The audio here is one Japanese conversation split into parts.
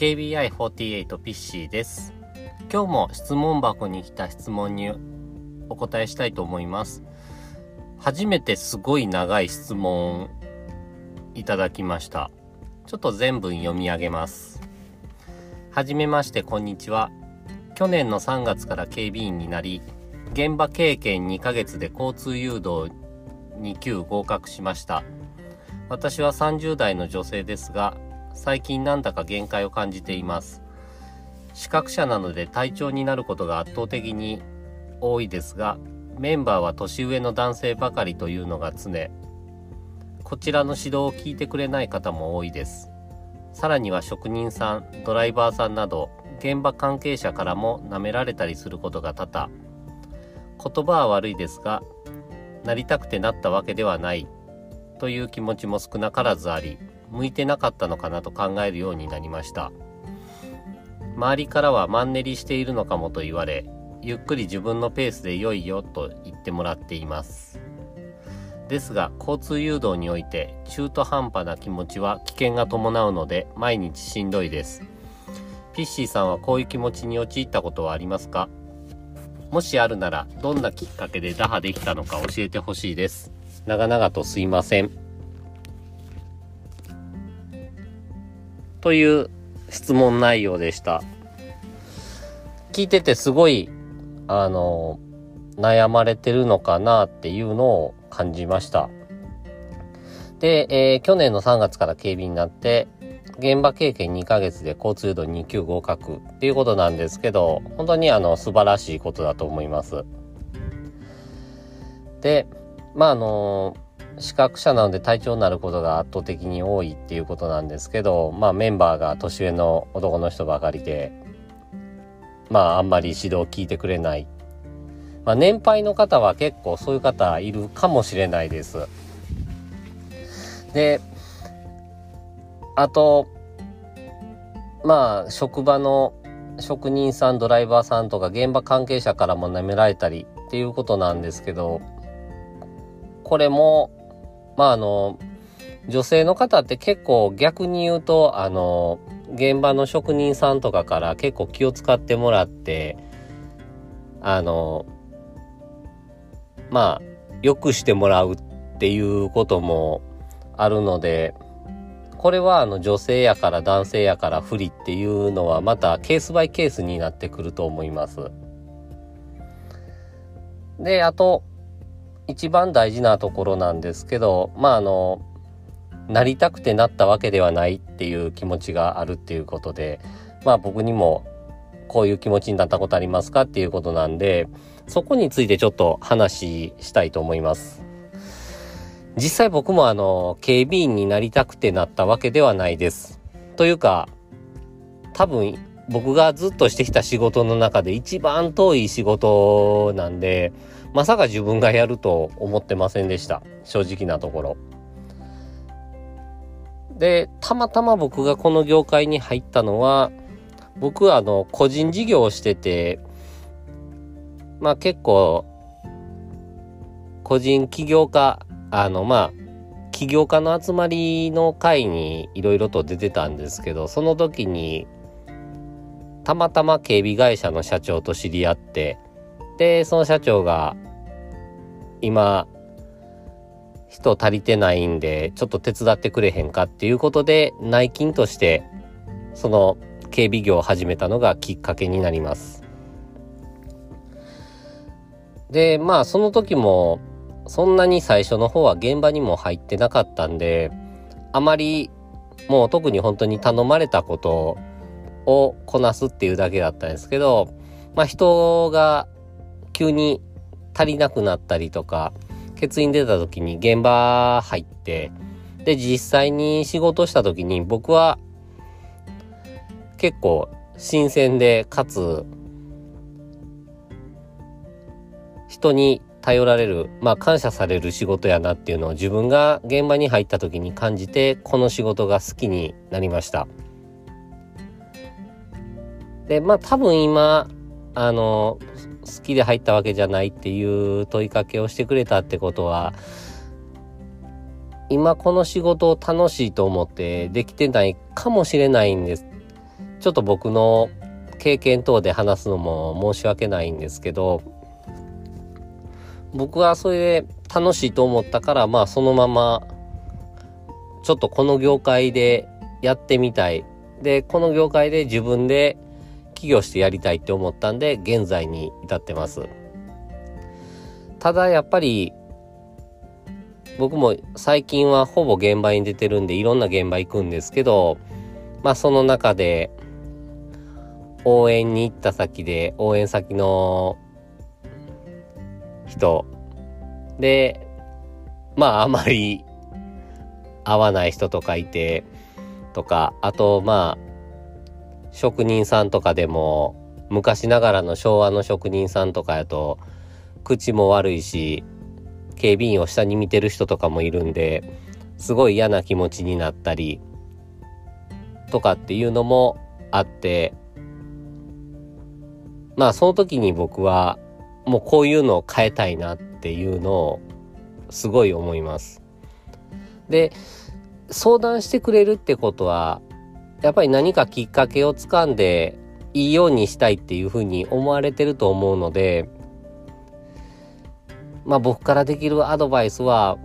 KBI48 ピッシーです。今日も質問箱に来た質問にお答えしたいと思います。初めてすごい長い質問いただきました。ちょっと全文読み上げます。はじめまして、こんにちは。去年の3月から警備員になり、現場経験2ヶ月で交通誘導2級合格しました。私は30代の女性ですが、最近なんだか限界を感じています。視覚者なので体調になることが圧倒的に多いですが、メンバーは年上の男性ばかりというのが常。こちらの指導を聞いてくれない方も多いです。さらには職人さん、ドライバーさんなど、現場関係者からも舐められたりすることが多々。言葉は悪いですが、なりたくてなったわけではないという気持ちも少なからずあり、向いてなかったのかなと考えるようになりました。周りからはマンネリしているのかもと言われゆっくり自分のペースで良いよと言ってもらっています。ですが交通誘導において中途半端な気持ちは危険が伴うので毎日しんどいです。ピッシーさんはこういう気持ちに陥ったことはありますか？もしあるならどんなきっかけで打破できたのか教えてほしいです。長々とすいません。という質問内容でした。聞いててすごい、あの、悩まれてるのかなっていうのを感じました。で、えー、去年の3月から警備になって、現場経験2ヶ月で交通誘導2級合格っていうことなんですけど、本当にあの素晴らしいことだと思います。で、まああのー視覚者なので体調になることが圧倒的に多いっていうことなんですけど、まあメンバーが年上の男の人ばかりで、まああんまり指導を聞いてくれない。まあ年配の方は結構そういう方いるかもしれないです。で、あと、まあ職場の職人さん、ドライバーさんとか現場関係者からも舐められたりっていうことなんですけど、これもまああの、女性の方って結構逆に言うと、あの、現場の職人さんとかから結構気を使ってもらって、あの、まあ、良くしてもらうっていうこともあるので、これはあの女性やから男性やから不利っていうのはまたケースバイケースになってくると思います。で、あと、一番大事なところなんですけど、まああの、なりたくてなったわけではないっていう気持ちがあるっていうことで、まあ僕にもこういう気持ちになったことありますかっていうことなんで、そこについてちょっと話したいと思います。実際僕もあの、警備員になりたくてなったわけではないです。というか、多分僕がずっとしてきた仕事の中で一番遠い仕事なんで、まさか自分がやると思ってませんでした。正直なところ。で、たまたま僕がこの業界に入ったのは、僕はあの、個人事業をしてて、まあ結構、個人起業家、あの、まあ、起業家の集まりの会にいろいろと出てたんですけど、その時に、たまたま警備会社の社長と知り合って、で、その社長が、今、人足りてないんで、ちょっと手伝ってくれへんかっていうことで、内勤として、その警備業を始めたのがきっかけになります。で、まあ、その時も、そんなに最初の方は現場にも入ってなかったんで、あまり、もう特に本当に頼まれたことをこなすっていうだけだったんですけど、まあ人が急に足りなくなったりとか、欠員出た時に現場入って、で、実際に仕事した時に僕は結構新鮮で、かつ、人に頼られる、まあ感謝される仕事やなっていうのを自分が現場に入った時に感じて、この仕事が好きになりました。で、まあ多分今、あの、好きで入ったわけじゃないっていう問いかけをしてくれたってことは、今この仕事を楽しいと思ってできてないかもしれないんです。ちょっと僕の経験等で話すのも申し訳ないんですけど、僕はそれで楽しいと思ったから、まあそのまま、ちょっとこの業界でやってみたい。で、この業界で自分で起業してやりたいって思ったんで、現在に至ってます。ただやっぱり、僕も最近はほぼ現場に出てるんで、いろんな現場行くんですけど、まあその中で、応援に行った先で、応援先の人で、まああまり合わない人とかいて、とか、あとまあ、職人さんとかでも、昔ながらの昭和の職人さんとかやと、口も悪いし、警備員を下に見てる人とかもいるんで、すごい嫌な気持ちになったり、とかっていうのもあって、まあその時に僕はもうこういうのを変えたいなっていうのをすごい思います。で、相談してくれるってことは、やっぱり何かきっかけをつかんでいいようにしたいっていうふうに思われてると思うので、まあ僕からできるアドバイスは、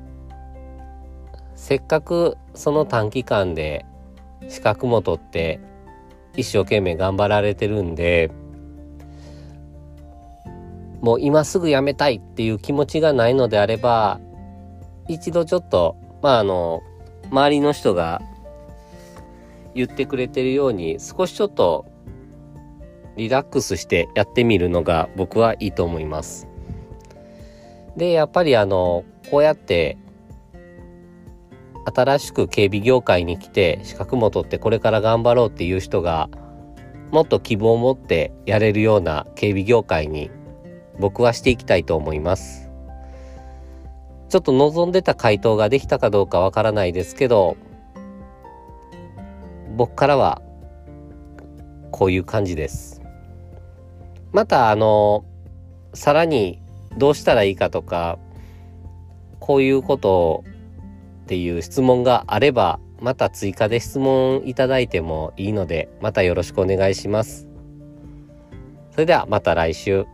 せっかくその短期間で資格も取って一生懸命頑張られてるんで、もう今すぐ辞めたいっていう気持ちがないのであれば、一度ちょっと、まああの、周りの人が言ってくれてるように少しちょっとリラックスしてやってみるのが僕はいいと思います。で、やっぱりあの、こうやって新しく警備業界に来て資格も取ってこれから頑張ろうっていう人がもっと希望を持ってやれるような警備業界に僕はしていきたいと思います。ちょっと望んでた回答ができたかどうかわからないですけど、僕からはこういう感じです。また、あの、さらにどうしたらいいかとか、こういうことっていう質問があれば、また追加で質問いただいてもいいので、またよろしくお願いします。それではまた来週。